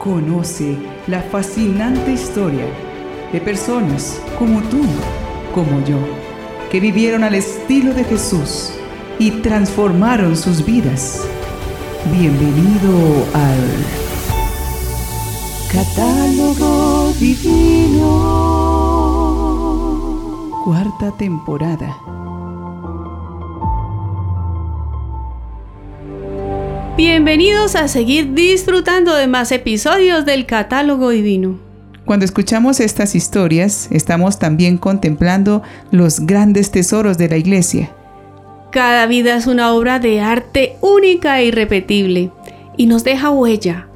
Conoce la fascinante historia de personas como tú, como yo, que vivieron al estilo de Jesús y transformaron sus vidas. Bienvenido al Catálogo Divino. Cuarta temporada. Bienvenidos a seguir disfrutando de más episodios del Catálogo Divino. Cuando escuchamos estas historias, estamos también contemplando los grandes tesoros de la iglesia. Cada vida es una obra de arte única e irrepetible y nos deja huella,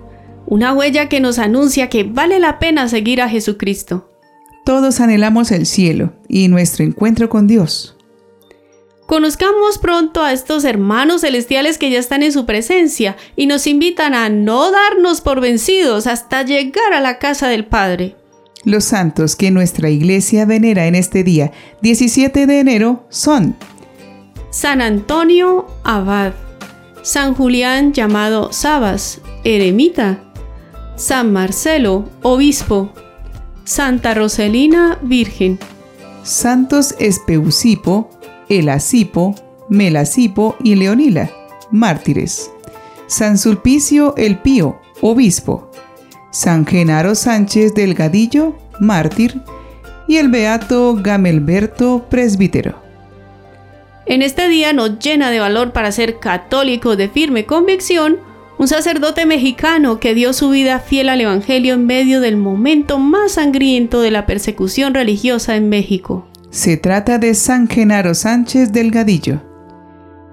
una huella que nos anuncia que vale la pena seguir a Jesucristo. Todos anhelamos el cielo y nuestro encuentro con Dios. Conozcamos pronto a estos hermanos celestiales que ya están en su presencia y nos invitan a no darnos por vencidos hasta llegar a la casa del Padre. Los santos que nuestra iglesia venera en este día 17 de enero son San Antonio Abad, San Julián llamado Sabas, eremita, San Marcelo, obispo, Santa Roselina, virgen, Santos Espeusipo, Elasipo, Melasipo y Leonila, mártires. San Sulpicio el Pío, obispo. San Genaro Sánchez Delgadillo, mártir. Y el beato Gamelberto, presbítero. En este día nos llena de valor para ser católico de firme convicción un sacerdote mexicano que dio su vida fiel al Evangelio en medio del momento más sangriento de la persecución religiosa en México. Se trata de San Genaro Sánchez Delgadillo.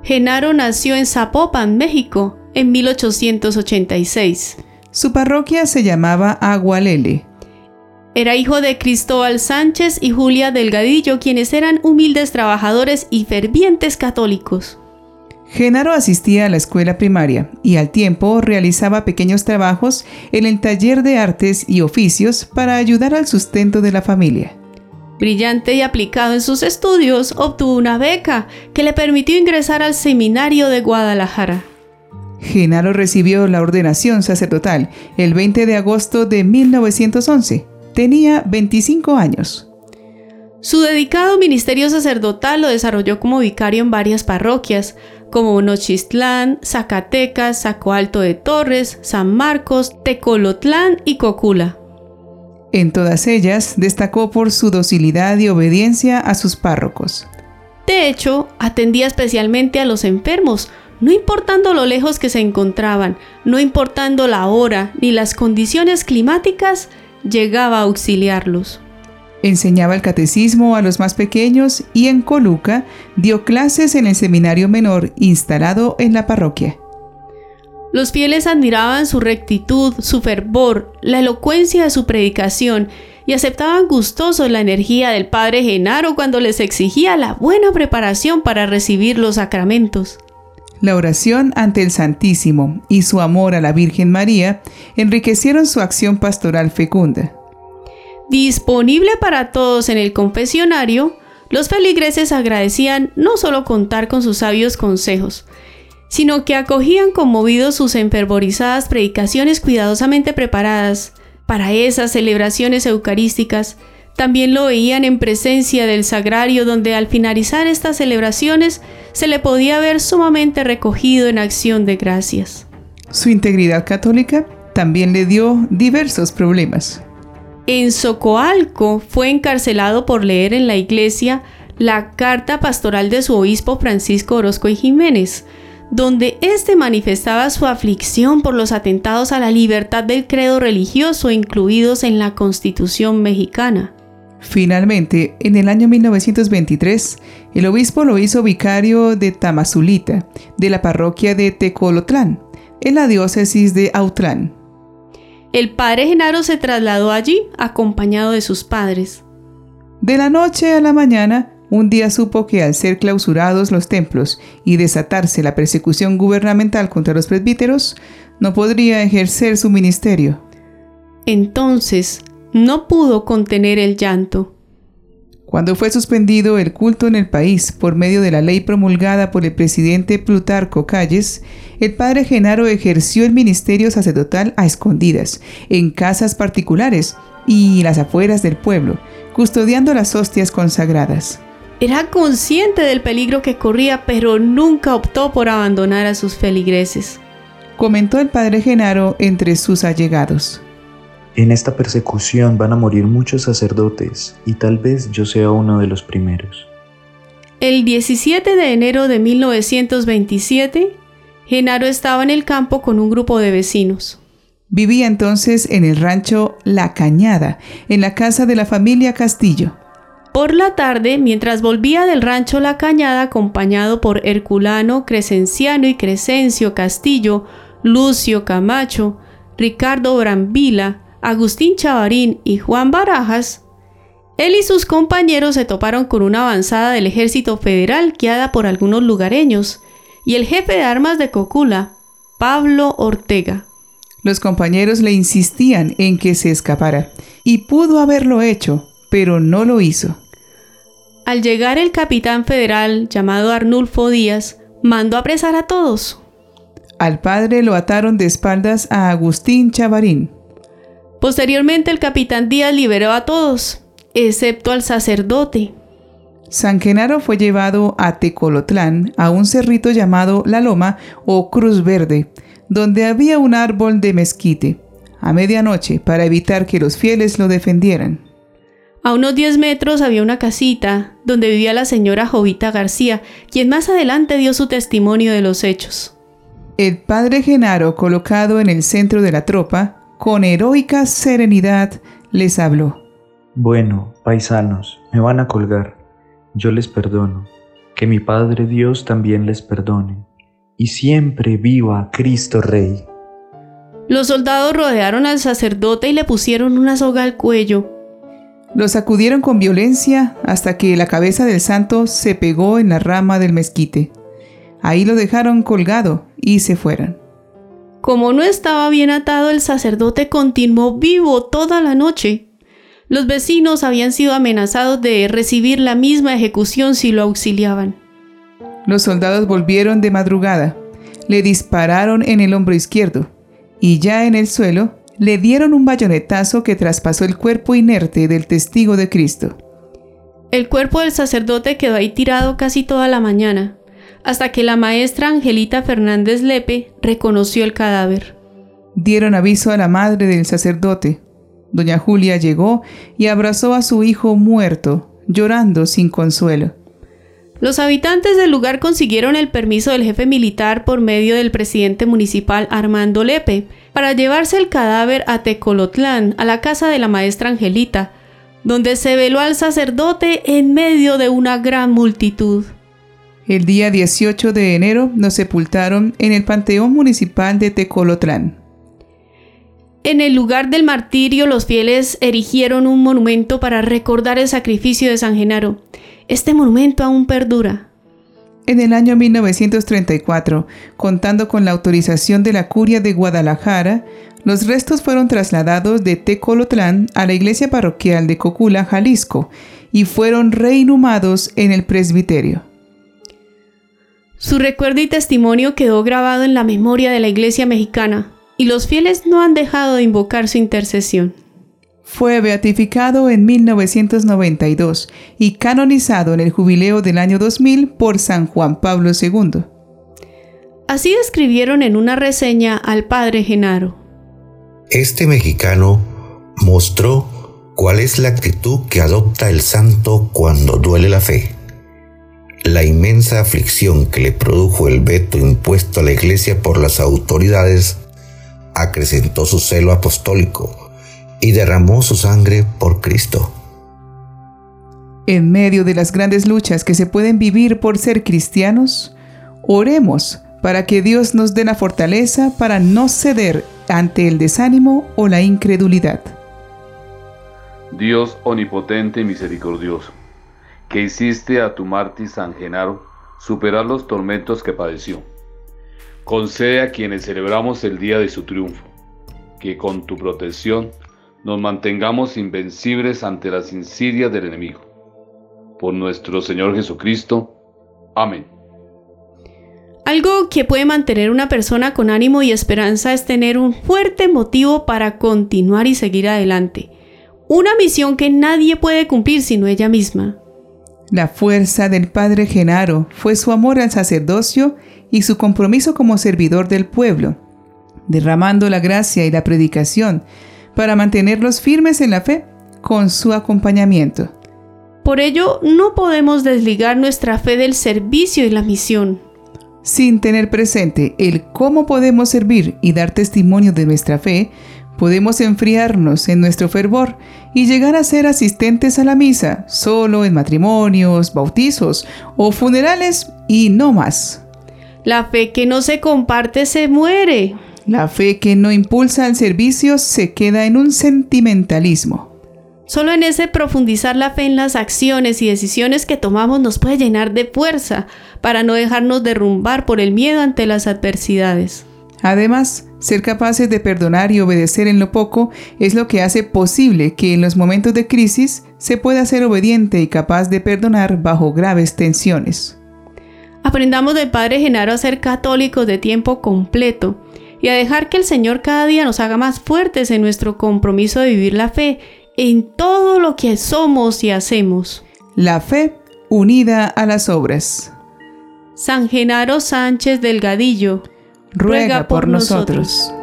Genaro nació en Zapopan, México, en 1886. Su parroquia se llamaba Agualele. Era hijo de Cristóbal Sánchez y Julia Delgadillo, quienes eran humildes trabajadores y fervientes católicos. Genaro asistía a la escuela primaria y al tiempo realizaba pequeños trabajos en el taller de artes y oficios para ayudar al sustento de la familia. Brillante y aplicado en sus estudios, obtuvo una beca que le permitió ingresar al seminario de Guadalajara. Genaro recibió la ordenación sacerdotal el 20 de agosto de 1911. Tenía 25 años. Su dedicado ministerio sacerdotal lo desarrolló como vicario en varias parroquias, como Nochistlán, Zacatecas, Saco Alto de Torres, San Marcos, Tecolotlán y Cocula. En todas ellas destacó por su docilidad y obediencia a sus párrocos. De hecho, atendía especialmente a los enfermos, no importando lo lejos que se encontraban, no importando la hora ni las condiciones climáticas, llegaba a auxiliarlos. Enseñaba el catecismo a los más pequeños y en Coluca dio clases en el seminario menor instalado en la parroquia. Los fieles admiraban su rectitud, su fervor, la elocuencia de su predicación y aceptaban gustosos la energía del padre Genaro cuando les exigía la buena preparación para recibir los sacramentos. La oración ante el Santísimo y su amor a la Virgen María enriquecieron su acción pastoral fecunda. Disponible para todos en el confesionario, los feligreses agradecían no solo contar con sus sabios consejos, sino que acogían conmovidos sus enfervorizadas predicaciones cuidadosamente preparadas para esas celebraciones eucarísticas. También lo veían en presencia del sagrario donde al finalizar estas celebraciones se le podía ver sumamente recogido en acción de gracias. Su integridad católica también le dio diversos problemas. En Socoalco fue encarcelado por leer en la iglesia la carta pastoral de su obispo Francisco Orozco y Jiménez, donde éste manifestaba su aflicción por los atentados a la libertad del credo religioso incluidos en la Constitución mexicana. Finalmente, en el año 1923, el obispo lo hizo vicario de Tamazulita, de la parroquia de Tecolotlán, en la diócesis de Autlán. El padre Genaro se trasladó allí acompañado de sus padres. De la noche a la mañana, un día supo que al ser clausurados los templos y desatarse la persecución gubernamental contra los presbíteros, no podría ejercer su ministerio. Entonces no pudo contener el llanto. Cuando fue suspendido el culto en el país por medio de la ley promulgada por el presidente Plutarco Calles, el padre Genaro ejerció el ministerio sacerdotal a escondidas, en casas particulares y las afueras del pueblo, custodiando las hostias consagradas. Era consciente del peligro que corría, pero nunca optó por abandonar a sus feligreses. Comentó el padre Genaro entre sus allegados. En esta persecución van a morir muchos sacerdotes y tal vez yo sea uno de los primeros. El 17 de enero de 1927, Genaro estaba en el campo con un grupo de vecinos. Vivía entonces en el rancho La Cañada, en la casa de la familia Castillo. Por la tarde, mientras volvía del rancho La Cañada acompañado por Herculano, Crescenciano y Crescencio Castillo, Lucio Camacho, Ricardo Brambila, Agustín Chavarín y Juan Barajas, él y sus compañeros se toparon con una avanzada del ejército federal guiada por algunos lugareños y el jefe de armas de Cocula, Pablo Ortega. Los compañeros le insistían en que se escapara, y pudo haberlo hecho, pero no lo hizo. Al llegar el capitán federal llamado Arnulfo Díaz, mandó apresar a todos. Al padre lo ataron de espaldas a Agustín Chavarín, Posteriormente el capitán Díaz liberó a todos, excepto al sacerdote. San Genaro fue llevado a Tecolotlán, a un cerrito llamado La Loma o Cruz Verde, donde había un árbol de mezquite, a medianoche, para evitar que los fieles lo defendieran. A unos 10 metros había una casita donde vivía la señora Jovita García, quien más adelante dio su testimonio de los hechos. El padre Genaro, colocado en el centro de la tropa, con heroica serenidad les habló. Bueno, paisanos, me van a colgar. Yo les perdono. Que mi Padre Dios también les perdone. Y siempre viva Cristo Rey. Los soldados rodearon al sacerdote y le pusieron una soga al cuello. Lo sacudieron con violencia hasta que la cabeza del santo se pegó en la rama del mezquite. Ahí lo dejaron colgado y se fueron. Como no estaba bien atado, el sacerdote continuó vivo toda la noche. Los vecinos habían sido amenazados de recibir la misma ejecución si lo auxiliaban. Los soldados volvieron de madrugada, le dispararon en el hombro izquierdo y ya en el suelo le dieron un bayonetazo que traspasó el cuerpo inerte del testigo de Cristo. El cuerpo del sacerdote quedó ahí tirado casi toda la mañana hasta que la maestra Angelita Fernández Lepe reconoció el cadáver. Dieron aviso a la madre del sacerdote. Doña Julia llegó y abrazó a su hijo muerto, llorando sin consuelo. Los habitantes del lugar consiguieron el permiso del jefe militar por medio del presidente municipal Armando Lepe para llevarse el cadáver a Tecolotlán, a la casa de la maestra Angelita, donde se veló al sacerdote en medio de una gran multitud. El día 18 de enero nos sepultaron en el Panteón Municipal de Tecolotlán. En el lugar del martirio los fieles erigieron un monumento para recordar el sacrificio de San Genaro. Este monumento aún perdura. En el año 1934, contando con la autorización de la Curia de Guadalajara, los restos fueron trasladados de Tecolotlán a la iglesia parroquial de Cocula, Jalisco, y fueron reinhumados en el presbiterio. Su recuerdo y testimonio quedó grabado en la memoria de la Iglesia mexicana y los fieles no han dejado de invocar su intercesión. Fue beatificado en 1992 y canonizado en el jubileo del año 2000 por San Juan Pablo II. Así describieron en una reseña al padre Genaro. Este mexicano mostró cuál es la actitud que adopta el santo cuando duele la fe la inmensa aflicción que le produjo el veto impuesto a la Iglesia por las autoridades acrecentó su celo apostólico y derramó su sangre por Cristo. En medio de las grandes luchas que se pueden vivir por ser cristianos, oremos para que Dios nos dé la fortaleza para no ceder ante el desánimo o la incredulidad. Dios omnipotente y misericordioso que hiciste a tu mártir San Genaro superar los tormentos que padeció. Concede a quienes celebramos el día de su triunfo, que con tu protección nos mantengamos invencibles ante las insidias del enemigo. por nuestro Señor Jesucristo. Amén. Algo que puede mantener una persona con ánimo y esperanza es tener un fuerte motivo para continuar y seguir adelante. Una misión que nadie puede cumplir sino ella misma. La fuerza del padre Genaro fue su amor al sacerdocio y su compromiso como servidor del pueblo, derramando la gracia y la predicación para mantenerlos firmes en la fe con su acompañamiento. Por ello, no podemos desligar nuestra fe del servicio y la misión. Sin tener presente el cómo podemos servir y dar testimonio de nuestra fe, podemos enfriarnos en nuestro fervor y llegar a ser asistentes a la misa solo en matrimonios, bautizos o funerales y no más. La fe que no se comparte se muere. La fe que no impulsa al servicio se queda en un sentimentalismo. Solo en ese profundizar la fe en las acciones y decisiones que tomamos nos puede llenar de fuerza para no dejarnos derrumbar por el miedo ante las adversidades. Además, ser capaces de perdonar y obedecer en lo poco es lo que hace posible que en los momentos de crisis se pueda ser obediente y capaz de perdonar bajo graves tensiones. Aprendamos del Padre Genaro a ser católicos de tiempo completo y a dejar que el Señor cada día nos haga más fuertes en nuestro compromiso de vivir la fe en todo lo que somos y hacemos. La fe unida a las obras. San Genaro Sánchez Delgadillo ruega por nosotros.